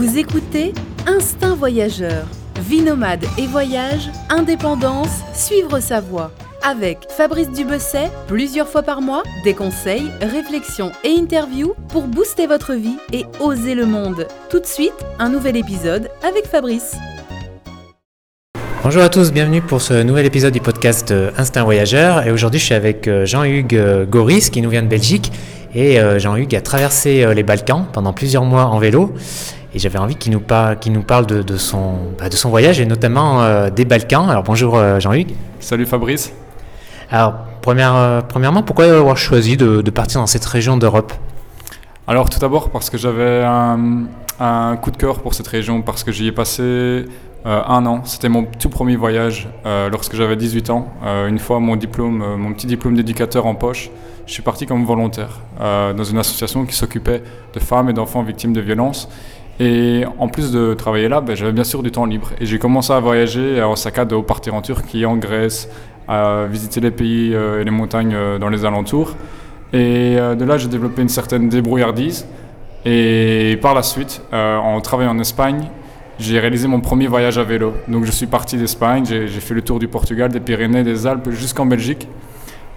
Vous écoutez Instinct Voyageur. Vie nomade et voyage, indépendance, suivre sa voie. Avec Fabrice Dubesset, plusieurs fois par mois, des conseils, réflexions et interviews pour booster votre vie et oser le monde. Tout de suite, un nouvel épisode avec Fabrice. Bonjour à tous, bienvenue pour ce nouvel épisode du podcast euh, Instinct Voyageur. Et aujourd'hui, je suis avec euh, Jean-Hugues euh, Goris qui nous vient de Belgique. Et Jean-Hugues a traversé les Balkans pendant plusieurs mois en vélo. Et j'avais envie qu'il nous, nous, parle de, son, bah, de, son, voyage et notamment des Balkans. Alors bonjour Jean-Hugues. Salut Fabrice. Alors première, premièrement, pourquoi avoir choisi de, partir dans cette région d'Europe? Alors tout d'abord parce que j'avais un, un, coup de cœur pour cette région, parce que j'y ai passé euh, un an. C'était mon tout premier voyage euh, lorsque j'avais 18 ans. Euh, une fois mon diplôme, mon petit diplôme d'éducateur en poche, je suis parti comme volontaire dans une association qui s'occupait de femmes et d'enfants victimes de violences. Et en plus de travailler là, ben, j'avais bien sûr du temps libre. Et j'ai commencé à voyager en Osaka, de partir en Turquie, en Grèce, à visiter les pays et les montagnes dans les alentours. Et de là, j'ai développé une certaine débrouillardise. Et par la suite, en travaillant en Espagne, j'ai réalisé mon premier voyage à vélo. Donc je suis parti d'Espagne, j'ai fait le tour du Portugal, des Pyrénées, des Alpes jusqu'en Belgique.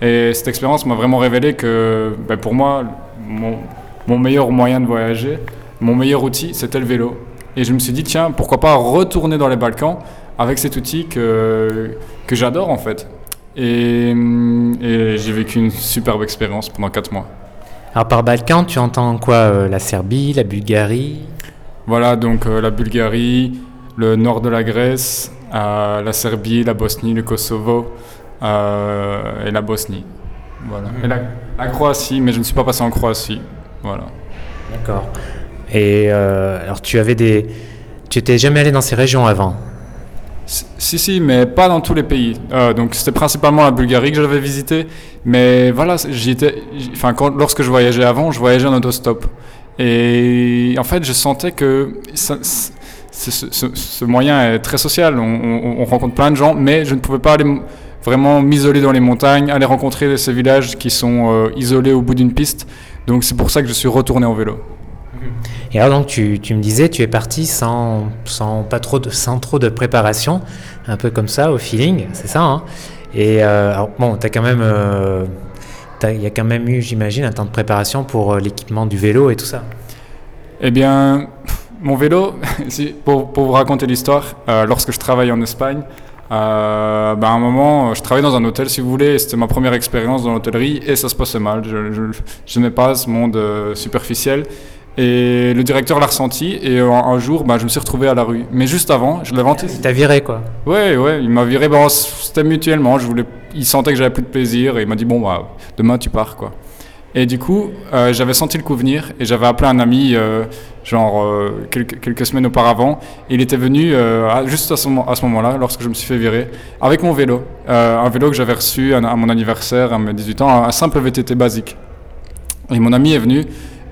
Et cette expérience m'a vraiment révélé que ben, pour moi, mon, meilleur moyen de voyager, mon meilleur outil, c'était le vélo. Et je me suis dit, tiens, pourquoi pas retourner dans les Balkans avec cet outil que, que j'adore en fait. Et, et j'ai vécu une superbe expérience pendant 4 mois. Alors par Balkans, tu entends quoi euh, La Serbie, la Bulgarie? Voilà, donc euh, la Bulgarie, le nord de la Grèce, euh, la Serbie, la Bosnie, le Kosovo et la Bosnie. Voilà. Et la, Croatie, mais je ne suis pas passé en Croatie. Voilà. D'accord. Et alors tu avais des, tu étais jamais allé dans ces régions avant? Si, si, mais pas dans tous les pays. donc c'était principalement la Bulgarie que j'avais visité. Mais voilà, j'étais, enfin, lorsque je voyageais avant, je voyageais en autostop. Et en fait, je sentais que ce, moyen est très social. On, rencontre plein de gens, mais je ne pouvais pas aller vraiment m'isoler dans les montagnes, aller rencontrer ces villages qui sont euh, isolés au bout d'une piste. Donc c'est pour ça que je suis retourné en vélo. Et alors donc tu, me disais, tu es parti sans, pas trop de, préparation, un peu comme ça, au feeling, c'est ça hein? Et euh, bon. Euh, il y a quand même eu, j'imagine, un temps de préparation pour euh, l'équipement du vélo et tout ça. Eh bien, mon vélo, pour, vous raconter l'histoire, lorsque je travaillais en Espagne, ben, à un moment, je travaillais dans un hôtel, si vous voulez, c'était ma première expérience dans l'hôtellerie, et ça se passait mal. Je n'aimais pas ce monde superficiel. Et le directeur l'a ressenti, et un, jour, ben, je me suis retrouvé à la rue. Mais juste avant, je l'avais anticipé. Il t'a viré, quoi Ouais, ouais, il m'a viré, bon, c'était mutuellement. Je voulais, il sentait que j'avais plus de plaisir, et il m'a dit, bon, bah, demain tu pars, quoi. Et du coup, euh, j'avais senti le coup venir, et j'avais appelé un ami, euh, genre euh, quelques, quelques, semaines auparavant, et il était venu juste à ce, à ce moment-là, lorsque je me suis fait virer, avec mon vélo. un vélo que j'avais reçu à, à, mon anniversaire, à mes 18 ans, un simple VTT basique. Et mon ami est venu,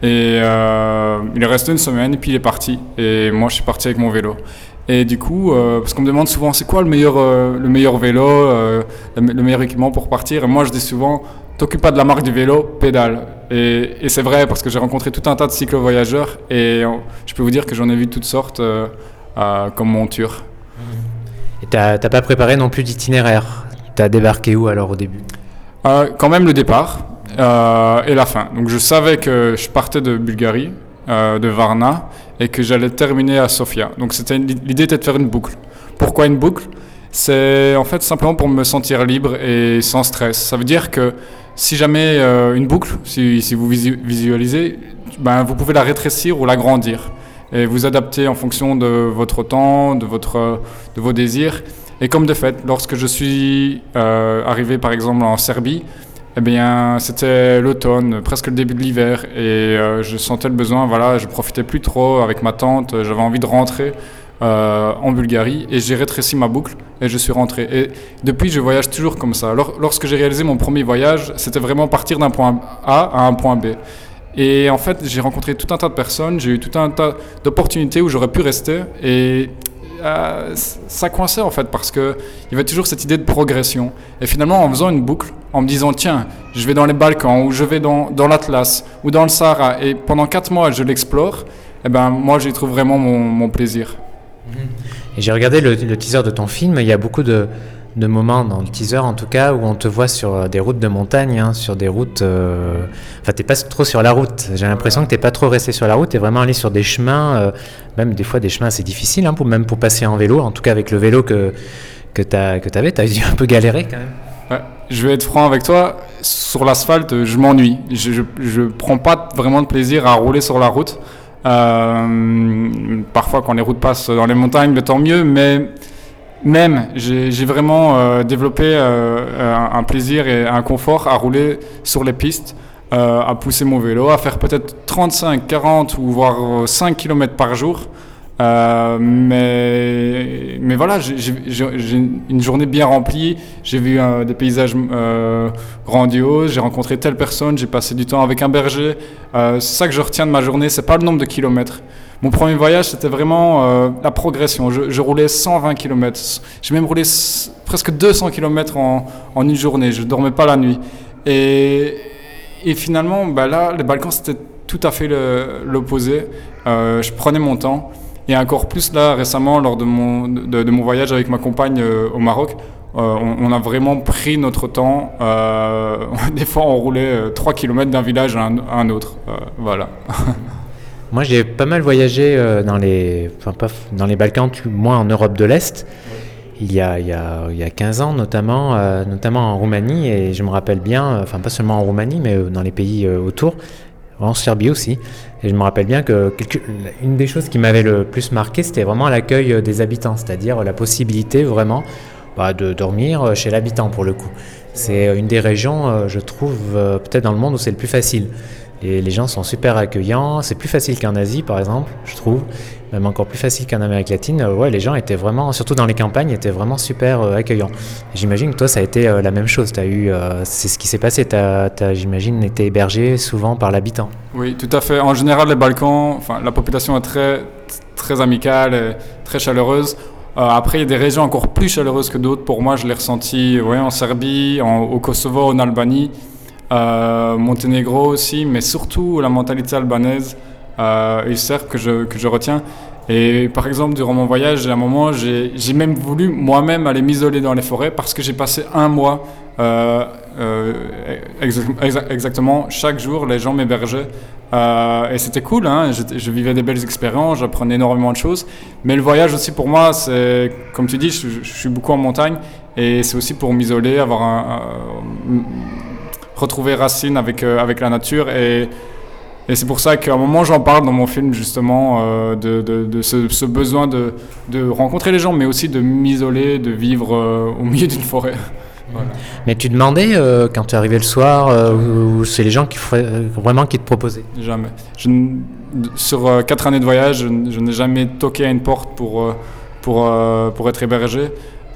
et euh, il est resté une semaine et puis il est parti. Et moi, je suis parti avec mon vélo. Et du coup, euh, parce qu'on me demande souvent c'est quoi le meilleur, euh, le meilleur vélo, le, meilleur équipement pour partir? Et moi, je dis souvent, t'occupe pas de la marque du vélo, pédale. Et, et c'est vrai parce que j'ai rencontré tout un tas de cyclo-voyageurs et je peux vous dire que j'en ai vu toutes sortes comme monture. Et t'as pas préparé non plus d'itinéraire? T'as débarqué où alors au début? Quand même le départ. Euh, et la fin. Donc je savais que je partais de Bulgarie, euh, de Varna, et que j'allais terminer à Sofia. Donc l'idée était de faire une boucle. Pourquoi une boucle? C'est en fait simplement pour me sentir libre et sans stress. Ça veut dire que si jamais euh, une boucle, si, vous visualisez, ben, vous pouvez la rétrécir ou l'agrandir et vous adapter en fonction de votre temps, de, votre, de vos désirs. Et comme de fait, lorsque je suis arrivé par exemple en Serbie, eh bien, c'était l'automne, presque le début de l'hiver, et euh, je sentais le besoin. Voilà, je profitais plus trop avec ma tante. J'avais envie de rentrer euh, en Bulgarie, et j'ai rétréci ma boucle et je suis rentré. Et depuis, je voyage toujours comme ça. lorsque j'ai réalisé mon premier voyage, c'était vraiment partir d'un point A à un point B. Et en fait, j'ai rencontré tout un tas de personnes, j'ai eu tout un tas d'opportunités où j'aurais pu rester, et euh, ça coinçait en fait parce qu'il y avait toujours cette idée de progression. Et finalement, en faisant une boucle, en me disant tiens, je vais dans les Balkans ou je vais dans, l'Atlas ou dans le Sahara et pendant quatre mois je l'explore, eh ben, moi, j'y trouve vraiment mon, plaisir. Et j'ai regardé le teaser de ton film, il y a beaucoup de, de moments dans le teaser en tout cas où on te voit sur euh, des routes de montagne, hein, sur des routes. euh, Enfin, t'es pas trop sur la route. J'ai l'impression que t'es pas trop resté sur la route. T'es vraiment allé sur des chemins, euh, même des fois des chemins assez difficiles, hein, pour même pour passer en vélo. En tout cas avec le vélo que que t'as que t'avais, t'as dû un peu galérer quand même. Ouais, je vais être franc avec toi. Sur l'asphalte, je m'ennuie. Je, je, je prends pas vraiment de plaisir à rouler sur la route. Euh, parfois, quand les routes passent dans les montagnes, tant mieux. Mais même, j'ai vraiment euh, développé euh, un, un plaisir et un confort à rouler sur les pistes, euh, à pousser mon vélo, à faire peut-être 35, 40 ou voire euh, 5 km par jour. Euh, mais, mais voilà, j'ai- une journée bien remplie. J'ai vu euh, des paysages euh, grandioses. J'ai rencontré telle personne. J'ai passé du temps avec un berger. Euh, c'est ça que je retiens de ma journée. C'est pas le nombre de kilomètres. Mon premier voyage, c'était vraiment euh, la progression. Je, roulais 120 km. J'ai même roulé presque 200 km en, une journée. Je dormais pas la nuit. Et, finalement, bah là, les Balkans, c'était tout à fait l'opposé. Euh, je prenais mon temps. Et encore plus là, récemment, lors de mon, voyage avec ma compagne euh, au Maroc, on, a vraiment pris notre temps. Des fois, on roulait 3 km d'un village à un, à un autre. Voilà. Moi, j'ai pas mal voyagé euh, dans les, enfin, pas dans les Balkans, moins en Europe de l'Est. Il y, a, il, y a, il y a 15 ans notamment, euh, notamment en Roumanie, et je me rappelle bien, euh, enfin pas seulement en Roumanie, mais dans les pays autour, en Serbie aussi. Et je me rappelle bien que quelque- une des choses qui m'avait le plus marqué, c'était vraiment l'accueil des habitants, c'est-à-dire la possibilité vraiment bah, de dormir chez l'habitant pour le coup. C'est une des régions, je trouve, peut-être dans le monde où c'est le plus facile. Et les gens sont super accueillants. C'est plus facile qu'en Asie, par exemple, je trouve. Même encore plus facile qu'en Amérique latine. Euh, ouais, les gens étaient vraiment, surtout dans les campagnes, étaient vraiment super euh, accueillants. J'imagine que toi, ça a été euh, la même chose. Eu, c'est ce qui s'est passé. Tu as, j'imagine, été hébergé souvent par l'habitant. Oui, tout à fait. En général, les Balkans, la population est très, très amicale et très chaleureuse. Après, il y a des régions encore plus chaleureuses que d'autres. Pour moi, je l'ai ressenti ouais, en Serbie, au Kosovo, en Albanie, Monténégro aussi, mais surtout la mentalité albanaise euh, et serbe que je, que je retiens. Et par exemple, durant mon voyage, à un moment, j'ai même voulu moi-même aller m'isoler dans les forêts parce que j'ai passé un mois, euh, euh, exa- exa- exactement, chaque jour, les gens m'hébergeaient. Euh, et c'était cool, hein, je, vivais des belles expériences, j'apprenais énormément de choses. Mais le voyage aussi pour moi, c'est, comme tu dis, je, suis beaucoup en montagne et c'est aussi pour m'isoler, avoir un- retrouver racine avec, euh, avec la nature. Et, et c'est pour ça qu'à un moment, j'en parle dans mon film, justement, euh, de, de, de ce, ce besoin de, de rencontrer les gens, mais aussi de m'isoler, de vivre euh, au milieu d'une forêt. Voilà. Mais tu demandais euh, quand tu arrivais le soir, euh, ou, c'est les gens qui euh, vraiment qui te proposaient? Jamais. Je sur quatre années de voyage, je, je n'ai jamais toqué à une porte pour, pour, pour être hébergé.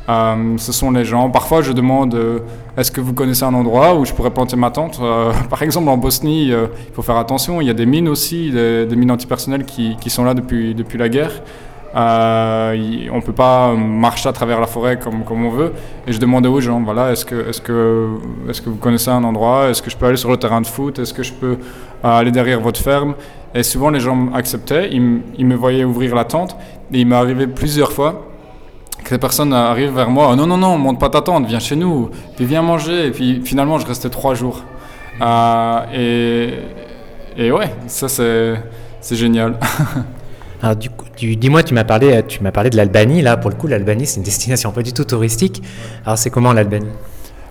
Euh, ce sont les gens. Parfois, je demande euh, est-ce que vous connaissez un endroit où je pourrais planter ma tente? Euh, Par exemple, en Bosnie, il faut faire attention. Il y a des mines aussi, des, mines antipersonnelles qui, sont là depuis, depuis la guerre. On ne peut pas marcher à travers la forêt comme, comme on veut. Et je demandais aux gens, voilà, est-ce que, est que, est que vous connaissez un endroit? Est-ce que je peux aller sur le terrain de foot? Est-ce que je peux aller derrière votre ferme? Et souvent, les gens acceptaient. Ils, ils me voyaient ouvrir la tente. Et il m'est arrivé plusieurs fois que ces personnes arrivent vers moi. Oh, non, non, non, monte pas ta tente, viens chez nous. Puis viens manger. Et puis finalement, je restais trois jours. Euh, et, et ouais, ça, c'est c'est génial. Alors du coup, tu- dis-moi, tu m'as parlé, tu m'as parlé de l'Albanie. Là, pour le coup, l'Albanie, c'est une destination pas du tout touristique. Alors, c'est comment l'Albanie?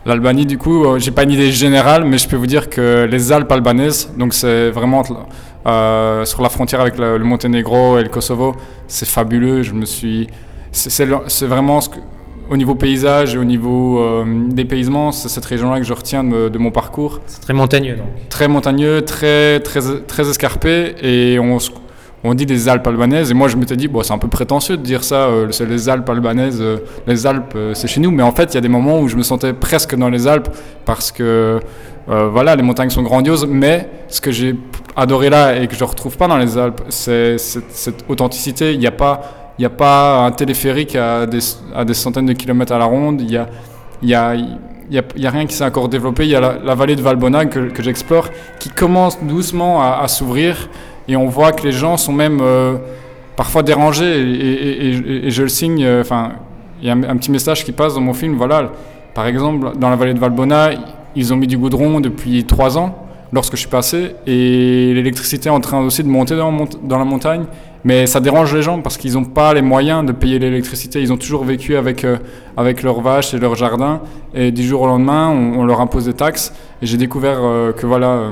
L'Albanie, du coup, euh, j'ai pas une idée générale, mais je peux vous dire que les Alpes albanaises, donc c'est vraiment euh, sur la frontière avec le, le Monténégro et le Kosovo, c'est fabuleux. Je me suis, c'est- vraiment ce que- au niveau paysage et au niveau euh, dépaysement, c'est cette région-là que je retiens de, de mon parcours. C'est très montagneux, donc. Très montagneux, très très très escarpé, et on dit des Alpes albanaises, et moi je m'étais dit, bon, c'est un peu prétentieux de dire ça, euh, c'est les Alpes albanaises, euh, les Alpes euh, c'est chez nous, mais en fait il y a des moments où je me sentais presque dans les Alpes, parce que voilà, les montagnes sont grandioses, mais ce que j'ai adoré là et que je ne retrouve pas dans les Alpes, c'est cette, cette authenticité, il n'y a pas... Il n'y a pas un téléphérique à des, centaines de kilomètres à la ronde. Il y a, y a, rien qui s'est encore développé. Il y a la, vallée de Valbona que, j'explore qui commence doucement à, s'ouvrir. Et on voit que les gens sont même parfois dérangés. Et, je le signe, enfin, il y a un, petit message qui passe dans mon film. Voilà, par exemple, dans la vallée de Valbona, ils ont mis du goudron depuis trois ans lorsque je suis passé et l'électricité est en train aussi de monter dans la montagne. Mais ça dérange les gens parce qu'ils n'ont pas les moyens de payer l'électricité. Ils ont toujours vécu avec, euh, avec leurs vaches et leurs jardins. Et du jour au lendemain, on, leur impose des taxes. Et j'ai découvert euh, que voilà,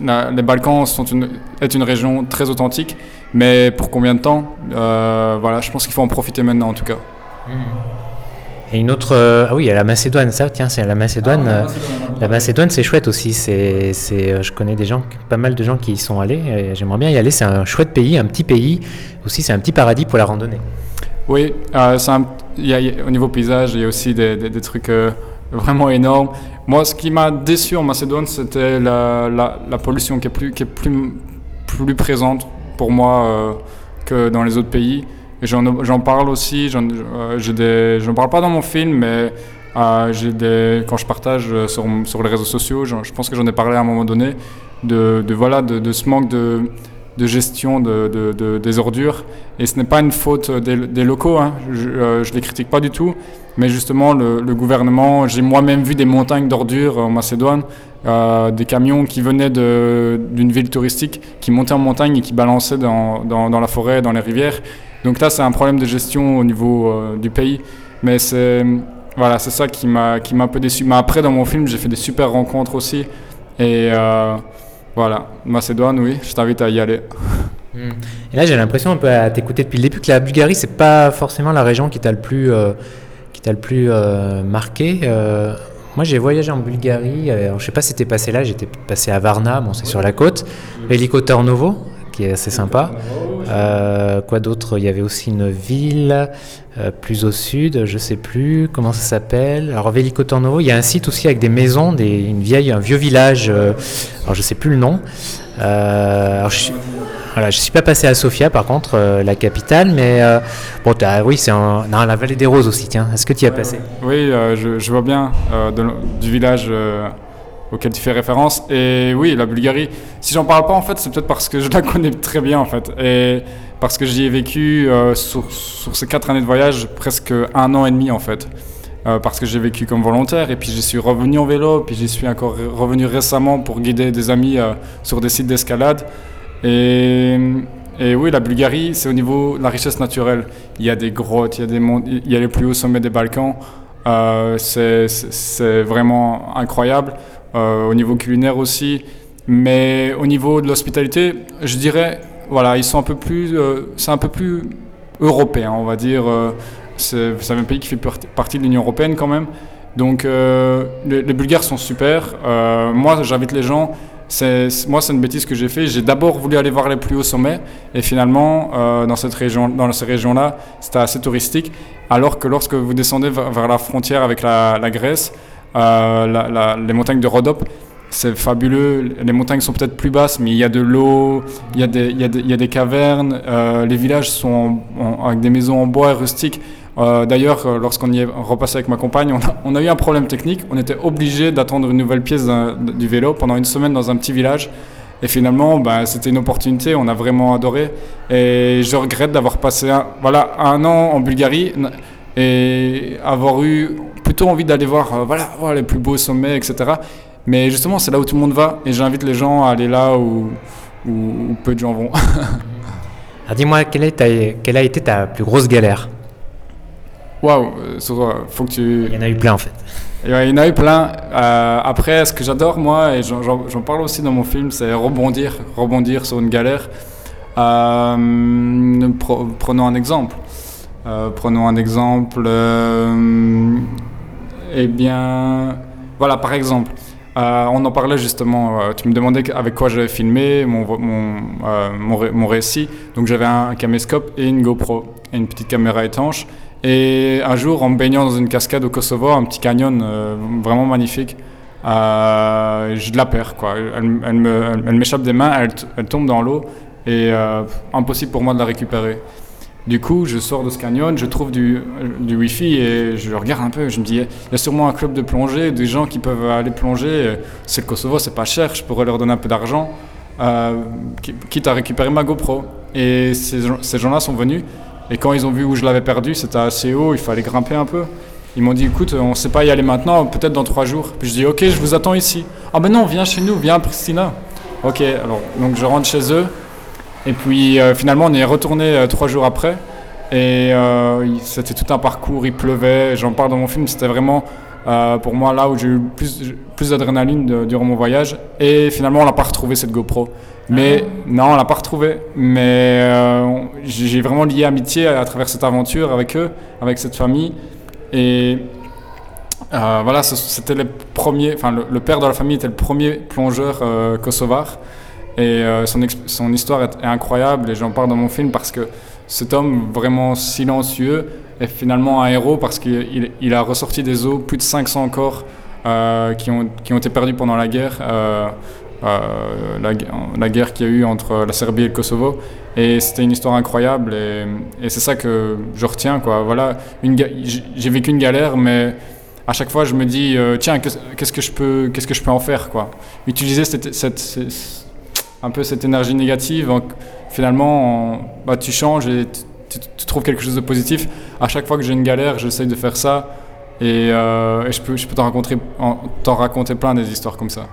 euh, les Balkans sont une, est une région très authentique. Mais pour combien de temps? Voilà, je pense qu'il faut en profiter maintenant en tout cas. Mmh. Et une autre. Euh, ah oui, il y a la Macédoine, ça, tiens, c'est la Macédoine. Ah, la Macédoine, c'est chouette aussi. C'est, c'est, euh, je connais des gens, pas mal de gens qui y sont allés. J'aimerais bien y aller. C'est un chouette pays, un petit pays. Aussi, c'est un petit paradis pour la randonnée. Oui, euh, y a, au niveau paysage, il y a aussi des, des, trucs vraiment énormes. Moi, ce qui m'a déçu en Macédoine, c'était la, la, la, pollution qui est plus, qui est plus, plus présente pour moi que dans les autres pays. J'en parle aussi, j'en euh, parle pas dans mon film, mais euh, quand je partage euh, sur, les réseaux sociaux, je pense que j'en ai parlé à un moment donné, de, voilà, de, ce manque de, de gestion de, des ordures. Et ce n'est pas une faute des, des locaux, hein. je ne les critique pas du tout, mais justement le, gouvernement, j'ai moi-même vu des montagnes d'ordures en Macédoine, euh, des camions qui venaient d'une ville touristique, qui montaient en montagne et qui balançaient dans, dans, la forêt, dans les rivières. Donc là, c'est un problème de gestion au niveau euh, du pays. Mais c'est voilà, c'est ça qui m'a qui m'a un peu déçu. Mais après, dans mon film, j'ai fait des super rencontres aussi. Et euh, voilà, Macédoine, oui, je t'invite à y aller. Hmm. Et là, j'ai l'impression un peu à t'écouter depuis le début que la Bulgarie, c'est pas forcément la région qui t'a le plus euh, qui t'a le plus marqué. moi, j'ai voyagé en Bulgarie. Alors, je sais pas si t'es passé là. J'étais passé à Varna, bon, c'est sur la côte. Tarnovo, qui est assez sympa. Euh, quoi d'autre? Il y avait aussi une ville euh, plus au sud, je sais plus comment ça s'appelle. Alors Tornovo, il y a un site aussi avec des maisons, une vieille, un vieux village. Euh, alors je sais plus le nom. alors je, voilà, je suis pas passé à Sofia par contre, la capitale, mais bon, oui, c'est dans la vallée des Roses aussi. Tiens, est-ce que tu y as passé? Oui, je, je, vois bien du village auquel tu fais référence. Et oui, la Bulgarie, si j'en parle pas, en fait, c'est peut-être parce que je la connais très bien, en fait. Et parce que j'y ai vécu euh, sur, sur, ces quatre années de voyage presque un an et demi, en fait. Euh, parce que j'ai vécu comme volontaire et puis je suis revenu en vélo, puis j'y suis encore revenu récemment pour guider des amis euh, sur des sites d'escalade. Et, oui, la Bulgarie, c'est au niveau de la richesse naturelle. Il y a des grottes, il y a, les plus hauts sommets des Balkans. c'est vraiment incroyable. Euh, au niveau culinaire aussi. Mais au niveau de l'hospitalité, je dirais, voilà, ils sont un peu plus, euh, c'est un peu plus européen, on va dire. Euh, c'est un pays qui fait partie de l'Union européenne quand même. Donc les, Bulgares sont super. moi, j'invite les gens. Moi, c'est une bêtise que j'ai fait. J'ai d'abord voulu aller voir les plus hauts sommets, et finalement, dans cette région, dans ces régions-là, c'était assez touristique. Alors que lorsque vous descendez vers, la frontière avec la, Grèce, euh, les montagnes de Rhodope, c'est fabuleux. Les montagnes sont peut-être plus basses, mais il y a de l'eau, il y, a des, il, y a il y a des cavernes. Euh, les villages sont avec des maisons en bois et rustiques. Euh, d'ailleurs, lorsqu'on y est repassé avec ma compagne, on a, eu un problème technique. On était obligé d'attendre une nouvelle pièce du vélo pendant une semaine dans un petit village. Et finalement, bah, c'était une opportunité. On a vraiment adoré. Et je regrette d'avoir passé un, voilà, un an en Bulgarie et avoir eu plutôt envie d'aller voir, euh, voilà, les plus beaux sommets, etc. Mais justement, c'est là où tout le monde va, et j'invite les gens à aller là où, peu de gens vont. Alors dis-moi, quelle, a été ta plus grosse galère? Waouh, euh, euh, faut que tu... Il y en a eu plein en fait. Il y en a eu plein. après, ce que j'adore moi, et j'en parle aussi dans mon film, c'est rebondir, rebondir sur une galère. prenons un exemple. prenons un exemple. Eh bien, voilà, par exemple, euh, on en parlait justement, euh, tu me demandais avec quoi j'avais filmé mon, mon, euh, mon, récit. Donc j'avais un caméscope et une GoPro et une petite caméra étanche. Et un jour, en me baignant dans une cascade au Kosovo, un petit canyon vraiment magnifique, je la perds. Elle, m'échappe des mains, elle, tombe dans l'eau et impossible pour moi de la récupérer. Du coup, je sors de ce canyon, je trouve du, du Wi-Fi et je regarde un peu. Je me dis, il y a sûrement un club de plongée, des gens qui peuvent aller plonger. C'est le Kosovo, c'est pas cher, je pourrais leur donner un peu d'argent. quitte à récupérer ma GoPro. Et ces gens-là sont venus. Et quand ils ont vu où je l'avais perdu, c'était assez haut, il fallait grimper un peu. Ils m'ont dit, écoute, on ne sait pas y aller maintenant, peut-être dans trois jours. Puis je dis, ok, je vous attends ici. Ah ben non, viens chez nous, viens à Pristina. Ok, alors donc je rentre chez eux. Et puis euh, finalement, on est retourné euh, trois jours après. Et euh, c'était tout un parcours, il pleuvait. J'en parle dans mon film, c'était vraiment pour moi là où j'ai eu plus, plus d'adrénaline durant mon voyage. Et finalement, on n'a pas retrouvé cette GoPro. Mais non, on l'a pas retrouvé. Mais j'ai vraiment lié amitié à, travers cette aventure avec eux, avec cette famille. Et voilà, c'était le premier, enfin le, père de la famille était le premier plongeur kosovar. Et euh, son, histoire est, incroyable et j'en parle dans mon film parce que cet homme vraiment silencieux est finalement un héros parce qu'il il a ressorti des eaux plus de 500 corps euh, qui, ont, qui ont été perdus pendant la guerre, euh, la, guerre qu'il y a eu entre la Serbie et le Kosovo. Et c'était une histoire incroyable et, c'est ça que je retiens. Voilà, j'ai vécu une galère, mais à chaque fois je me dis tiens qu'est-ce que je peux qu'est-ce que je peux en faire. Utiliser un peu cette énergie négative. Finalement, bah, tu changes et tu, trouves quelque chose de positif. À chaque fois que j'ai une galère, j'essaye de faire ça. Et, euh, je peux, t'en raconter plein des histoires comme ça.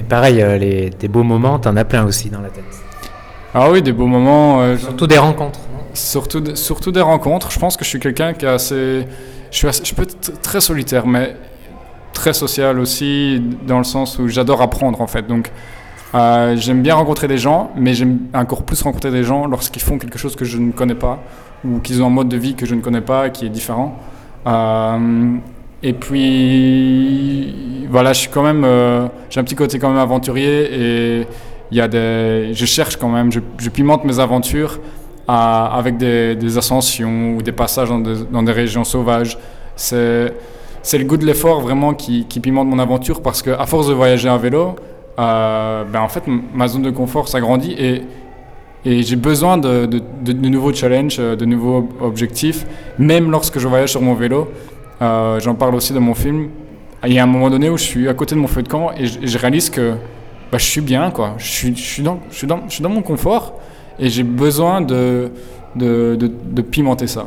Et pareil, euh, les, des beaux moments, t'en as plein aussi dans la tête. Ah oui, des beaux moments. Euh, surtout des rencontres. Surtout, surtout des rencontres. Je pense que je suis quelqu'un qui est assez je, suis je peux être très solitaire, mais très social aussi, dans le sens où j'adore apprendre en fait. Donc euh, j'aime bien rencontrer des gens, mais j'aime encore plus rencontrer des gens lorsqu'ils font quelque chose que je ne connais pas ou qu'ils ont un mode de vie que je ne connais pas, qui est différent. Euh, et puis, voilà, je suis quand même, euh, j'ai un petit côté quand même aventurier et il y a des, je cherche quand même, je, pimente mes aventures avec des, ascensions ou des passages dans des, régions sauvages. C'est, le goût de l'effort vraiment qui, pimente mon aventure parce qu'à force de voyager en vélo, euh, ben en fait, ma zone de confort s'agrandit et, j'ai besoin de, nouveaux challenges, de nouveaux objectifs, même lorsque je voyage sur mon vélo. Euh, j'en parle aussi dans mon film. Il y a un moment donné où je suis à côté de mon feu de camp et je, réalise que bah, je suis bien, quoi. Je suis, je suis, dans, je suis, dans, je suis dans mon confort et j'ai besoin de, de, de, pimenter ça.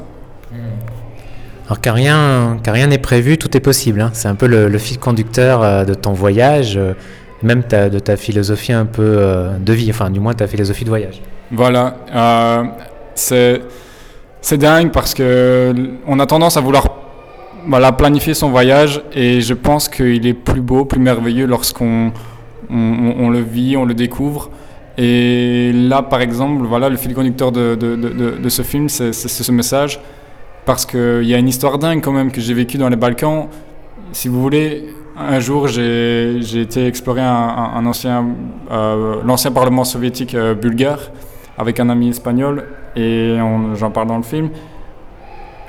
Alors car rien n'est prévu, tout est possible. Hein. C'est un peu le, le, fil conducteur de ton voyage même de ta philosophie un peu euh, de vie, enfin du moins ta philosophie de voyage. Voilà, euh, c'est c'est dingue parce que on a tendance à vouloir voilà, planifier son voyage et je pense qu'il est plus beau, plus merveilleux lorsqu'on on, le vit, on le découvre. Et là, par exemple, voilà, le fil conducteur de, de, de, ce film, c'est ce message. Parce qu'il y a une histoire dingue quand même que j'ai vécue dans les Balkans. Si vous voulez, un jour, j'ai été explorer un, ancien, euh, l'ancien parlement soviétique euh, bulgare avec un ami espagnol et j'en parle dans le film.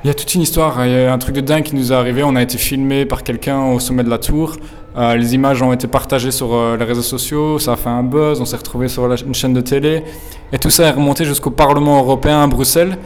Il y a toute une histoire, il y a un truc de dingue qui nous est arrivé. On a été filmé par quelqu'un au sommet de la tour. Euh, les images ont été partagées sur les réseaux sociaux, ça a fait un buzz, on s'est retrouvé sur une chaîne de télé. Et tout ça est remonté jusqu'au Parlement européen à Bruxelles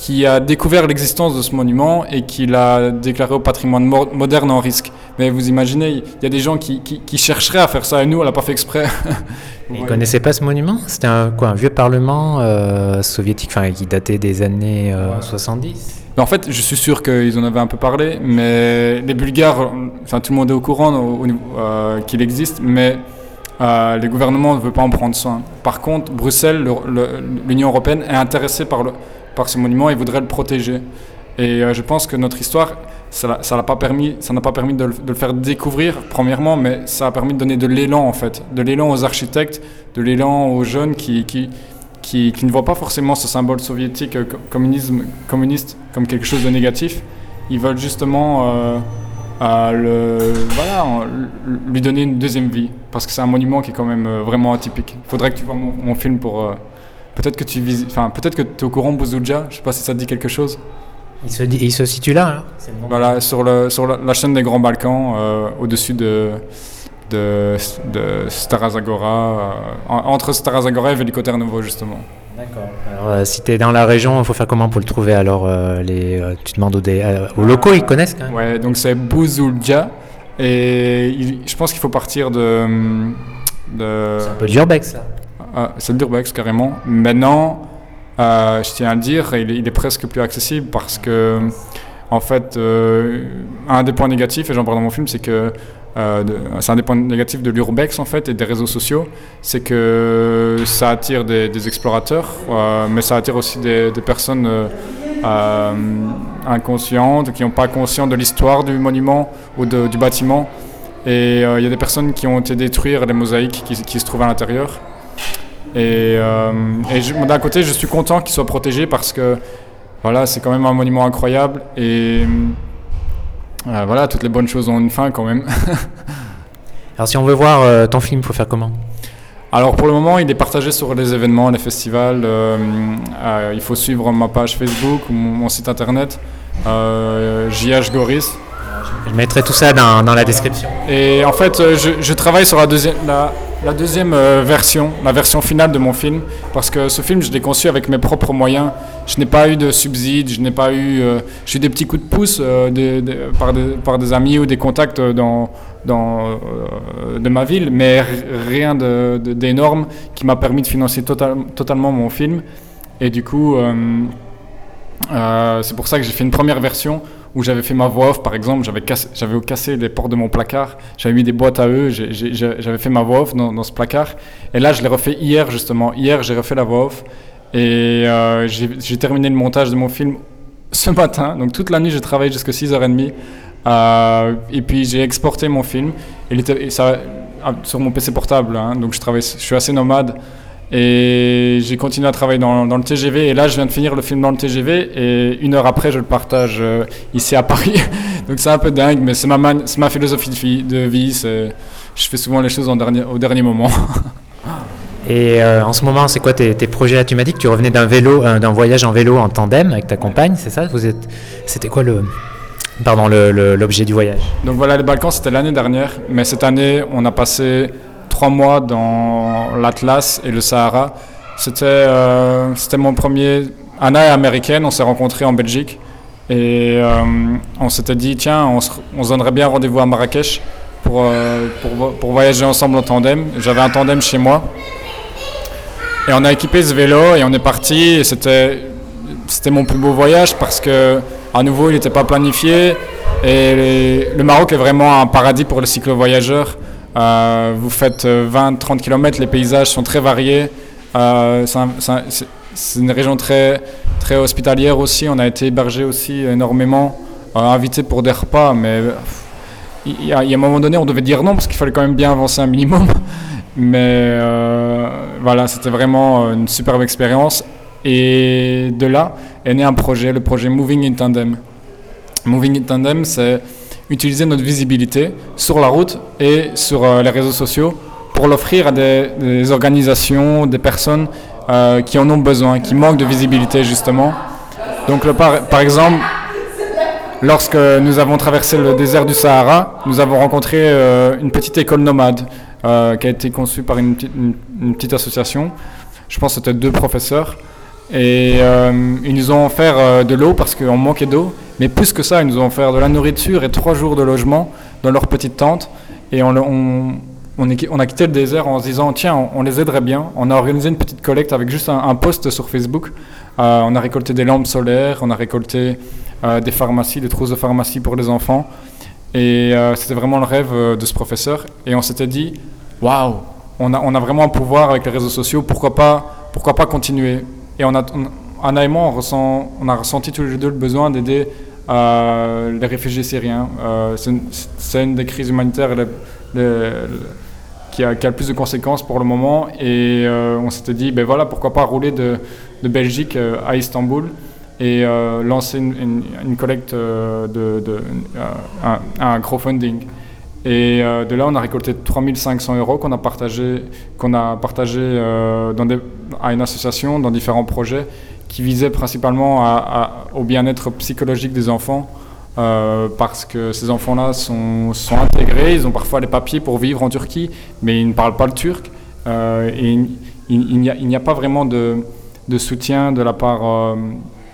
qui a découvert l'existence de ce monument et qui l'a déclaré au patrimoine moderne en risque. Mais vous imaginez, il y a des gens qui, qui, chercheraient à faire ça et nous, on l'a pas fait exprès. Ils ne connaissaient pas ce monument? C'était un, quoi, un vieux parlement euh, soviétique qui datait des années 70 euh, En fait, je suis sûr qu'ils en avaient un peu parlé, mais les Bulgares, enfin tout le monde est au courant euh, qu'il existe, mais les gouvernements ne veulent pas en prendre soin. Par contre, Bruxelles, l'Union européenne est intéressée par ce monument et voudrait le protéger. Et euh, je pense que notre histoire, ça n'a pas permis, de le, faire découvrir premièrement, mais ça a permis de donner de l'élan en fait, de l'élan aux architectes, de l'élan aux jeunes qui, qui, ne voient pas forcément ce symbole soviétique euh, communisme, communiste comme quelque chose de négatif. Ils veulent justement euh, le, voilà, lui donner une deuxième vie, parce que c'est un monument qui est quand même vraiment atypique. Il faudrait que tu vois mon, film pour Peut-être que tu enfin peut-être que tu es au courant Bouzouja, je sais pas si ça te dit quelque chose. Il se, il se situe là, hein Voilà, sur, le, sur la, chaîne des Grands Balkans, euh, au-dessus de, de, de Starazagora, euh, entre Starazagora et Veliko Tarnovo, justement. D'accord. Alors, euh, si tu es dans la région, il faut faire comment pour le trouver Alors, les, tu demandes aux, aux locaux, ils connaissent quand même Ouais, donc c'est Bouzouja. Et je pense qu'il faut partir de, De... C'est un peu de l'urbex, ça. Ah, c'est Durbex, carrément. Maintenant, euh, je tiens à le dire, il est, il est presque plus accessible parce que, en fait, euh, un des points négatifs, et j'en parle dans mon film, c'est que c'est un des points négatifs de l'urbex en fait et des réseaux sociaux, c'est que ça attire des, explorateurs, euh, mais ça attire aussi des, personnes euh, euh, inconscientes, qui n'ont pas conscience de l'histoire du monument ou du bâtiment. Et il y a des personnes qui ont été détruire les mosaïques qui, se trouvent à l'intérieur. Et, d'un côté, je suis content qu'il soit protégé parce que voilà, c'est quand même un monument incroyable et euh, voilà, toutes les bonnes choses ont une fin quand même. Alors, si on veut voir euh, ton film, faut faire comment? Alors pour le moment, il est partagé sur les événements, les festivals. euh, euh, il faut suivre ma page Facebook ou mon, mon site internet, euh, JH Goris. Je mettrai tout ça dans, dans la description. Et en fait, je, je travaille sur la deuxième, la, la deuxième version, la version finale de mon film, parce que ce film, je l'ai conçu avec mes propres moyens. Je n'ai pas eu de subsides, je n'ai pas eu, euh, j'ai eu des petits coups de pouce euh, par, des, amis ou des contacts dans, euh, de ma ville, mais rien d'énorme qui m'a permis de financer total- totalement mon film. Et du coup, euh, c'est pour ça que j'ai fait une première version où j'avais fait ma voix off, par exemple, j'avais cassé, cassé les portes de mon placard, j'avais mis des boîtes à eux, j'avais fait ma voix off dans ce placard. Et là, je l'ai refait hier, justement. Hier, j'ai refait la voix off. Et euh, j'ai terminé le montage de mon film ce matin. Donc toute la nuit, j'ai travaillé jusqu'à 6h30. Euh, et puis j'ai exporté mon film. Et ah, sur mon PC portable. hein. donc je, travaille, je suis assez nomade. Et j'ai continué à travailler dans, le TGV. Et là, je viens de finir le film dans le TGV. Et une heure après, je le partage euh, ici à Paris. Donc c'est un peu dingue, mais c'est ma, philosophie de vie. Je fais souvent les choses au dernier moment. Et euh, en ce moment, c'est quoi tes, tes projets? Tu m'as dit que tu revenais d'un vélo, euh, d'un voyage en vélo en tandem avec ta compagne, c'est ça? C'était quoi le, pardon, l'objet du voyage? Donc voilà, les Balkans, c'était l'année dernière. Mais cette année, on a passé trois mois dans l'Atlas et le Sahara. C'était euh, c'était mon premier... Anna est américaine, on s'est rencontrés en Belgique. Et on s'était dit, tiens, on se, on se donnerait bien rendez-vous à Marrakech pour, pour, pour voyager ensemble en tandem. J'avais un tandem chez moi. Et on a équipé ce vélo et on est parti. C'était mon plus beau voyage parce que à nouveau il n'était pas planifié et le Maroc est vraiment un paradis pour les cyclo-voyageurs. Euh, vous faites 20-30 km, les paysages sont très variés. Euh, c'est un- c'est un- c'est- c'est une région très, très hospitalière aussi. On a été hébergé aussi énormément, euh, invité pour des repas, mais euh, il il y a un moment donné on devait dire non parce qu'il fallait quand même bien avancer un minimum. Mais euh, voilà, c'était vraiment une superbe expérience. Et de là est né un projet, le projet Moving in Tandem. Moving in Tandem, c'est utiliser notre visibilité sur la route et sur euh, les réseaux sociaux pour l'offrir à des, organisations, des personnes euh, qui en ont besoin, qui manquent de visibilité justement. Donc par, exemple, lorsque nous avons traversé le désert du Sahara, nous avons rencontré euh, une petite école nomade euh, qui a été conçue par une, petite- association. Je pense que c'était deux professeurs. Et euh, ils nous ont offert euh, de l'eau parce qu'on manquait d'eau. Mais plus que ça, ils nous ont offert de la nourriture et trois jours de logement dans leur petite tente. Et on, a quitté le désert en se disant tiens, on, les aiderait bien. On a organisé une petite collecte avec juste un, post sur Facebook. On a récolté des lampes solaires, on a récolté des pharmacies, des trousses de pharmacie pour les enfants. Et euh, c'était vraiment le rêve euh, de ce professeur. Et on s'était dit waouh, on a, vraiment un pouvoir avec les réseaux sociaux, pourquoi pas, pourquoi pas continuer? Et on a, on- a ressenti tous les deux le besoin d'aider euh, les réfugiés syriens. C'est une, des crises humanitaires qui, a, le plus de conséquences pour le moment. Et on s'était dit, ben voilà, pourquoi pas rouler de, Belgique à Istanbul et euh, lancer une, collecte euh, de, euh, un, un crowdfunding. Et euh, de là, on a récolté 3500 euros qu'on a partagé, qu'on a partagé à une association, dans différents projets, qui visaient principalement au bien-être psychologique des enfants, parce que ces enfants-là sont, sont intégrés, ils ont parfois les papiers pour vivre en Turquie, mais ils ne parlent pas le turc, et il, il- n'y a, pas vraiment de, de soutien de la part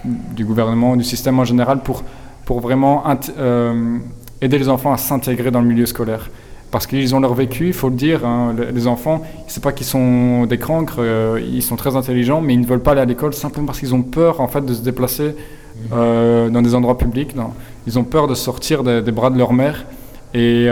du gouvernement, du système en général, pour, pour vraiment euh, aider les enfants à s'intégrer dans le milieu scolaire. parce qu'ils ont leur vécu, il faut le dire. hein, les- enfants, c'est pas qu'ils sont des cancres, euh, ils sont très intelligents, mais ils ne veulent pas aller à l'école simplement parce qu'ils ont peur en fait de se déplacer euh, dans des endroits publics. non. Ils ont peur de sortir des, des bras de leur mère. Et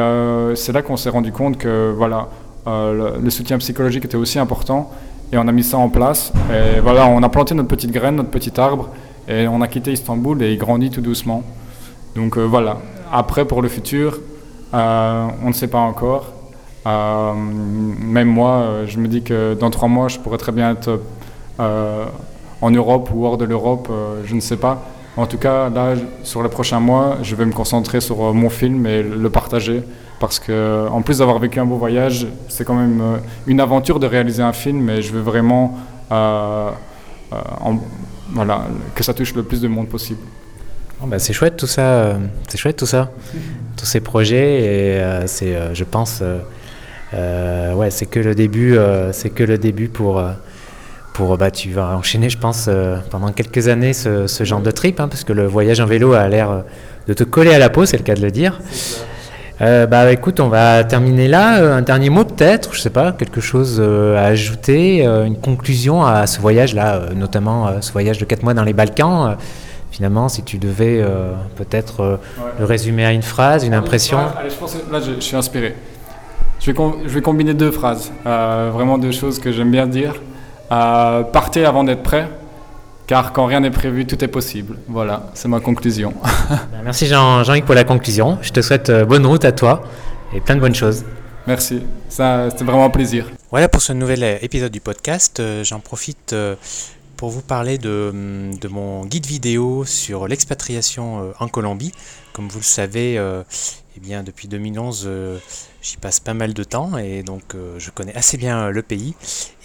c'est là qu'on s'est rendu compte que voilà, le, le soutien psychologique était aussi important. Et on a mis ça en place. Et voilà, on a planté notre petite graine, notre petit arbre. Et on a quitté Istanbul et il grandit tout doucement. Donc euh, voilà. Après, pour le futur, euh, on ne sait pas encore. Euh, même moi, je me dis que dans trois mois, je pourrais très bien être en Europe ou hors de l'Europe, je ne sais pas. En tout cas, là, sur les prochains mois, je vais me concentrer sur mon film et le partager. Parce que, en plus d'avoir vécu un beau voyage, c'est quand même une aventure de réaliser un film et je veux vraiment en- voilà, que ça touche le plus de monde possible. Bah, c'est chouette tout ça, euh, c'est chouette tout ça, tous ces projets et euh, c'est, euh, je pense, euh, euh, ouais, c'est que le début, euh, c'est que le début pour, euh, pour, bah, tu vas enchaîner, je pense, euh, pendant quelques années ce, ce genre de trip, hein, parce que le voyage en vélo a l'air euh, de te coller à la peau, c'est le cas de le dire. Euh, bah écoute, on va terminer là. Euh, un dernier mot peut-être, je sais pas, quelque chose euh, à ajouter, une conclusion à ce voyage-là, notamment ce voyage de 4 mois dans les Balkans. finalement, si tu devais peut-être le résumer à une phrase, une impression. Allez, je pense que là, je, je suis inspiré. Je vais, com- je vais combiner deux phrases, vraiment deux choses que j'aime bien dire. Partez avant d'être prêt, car quand rien n'est prévu, tout est possible. Voilà, c'est ma conclusion. Bah, Merci Jean- Jean-Luc pour la conclusion. Je te souhaite euh, bonne route à toi et plein de bonnes choses. Merci, ça, c'était vraiment un plaisir. Voilà pour ce nouvel euh, épisode du podcast. Euh, J'en profite pour vous parler de, hum, de mon guide vidéo sur l'expatriation en Colombie. Comme vous le savez, euh, eh bien, depuis 2011, euh, j'y passe pas mal de temps et donc euh, je connais assez bien euh, le pays.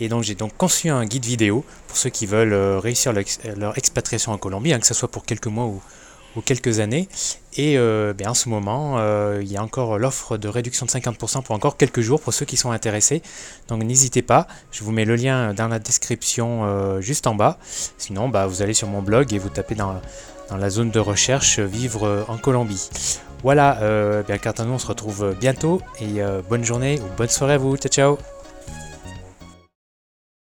Et donc j'ai donc conçu un guide vidéo pour ceux qui veulent réussir leur, ex- leur expatriation en Colombie, hein, que ce soit pour quelques mois ou, quelques années. Et ben, en ce moment, il y a encore l'offre de réduction de 50% pour encore quelques jours pour ceux qui sont intéressés. Donc n'hésitez pas, je vous mets le lien dans la description juste en bas. Sinon, bah, vous allez sur mon blog et vous tapez dans, la zone de recherche Vivre en Colombie. Voilà, euh, bien à nous, on se retrouve bientôt et euh, bonne journée ou bonne soirée à vous. Ciao ciao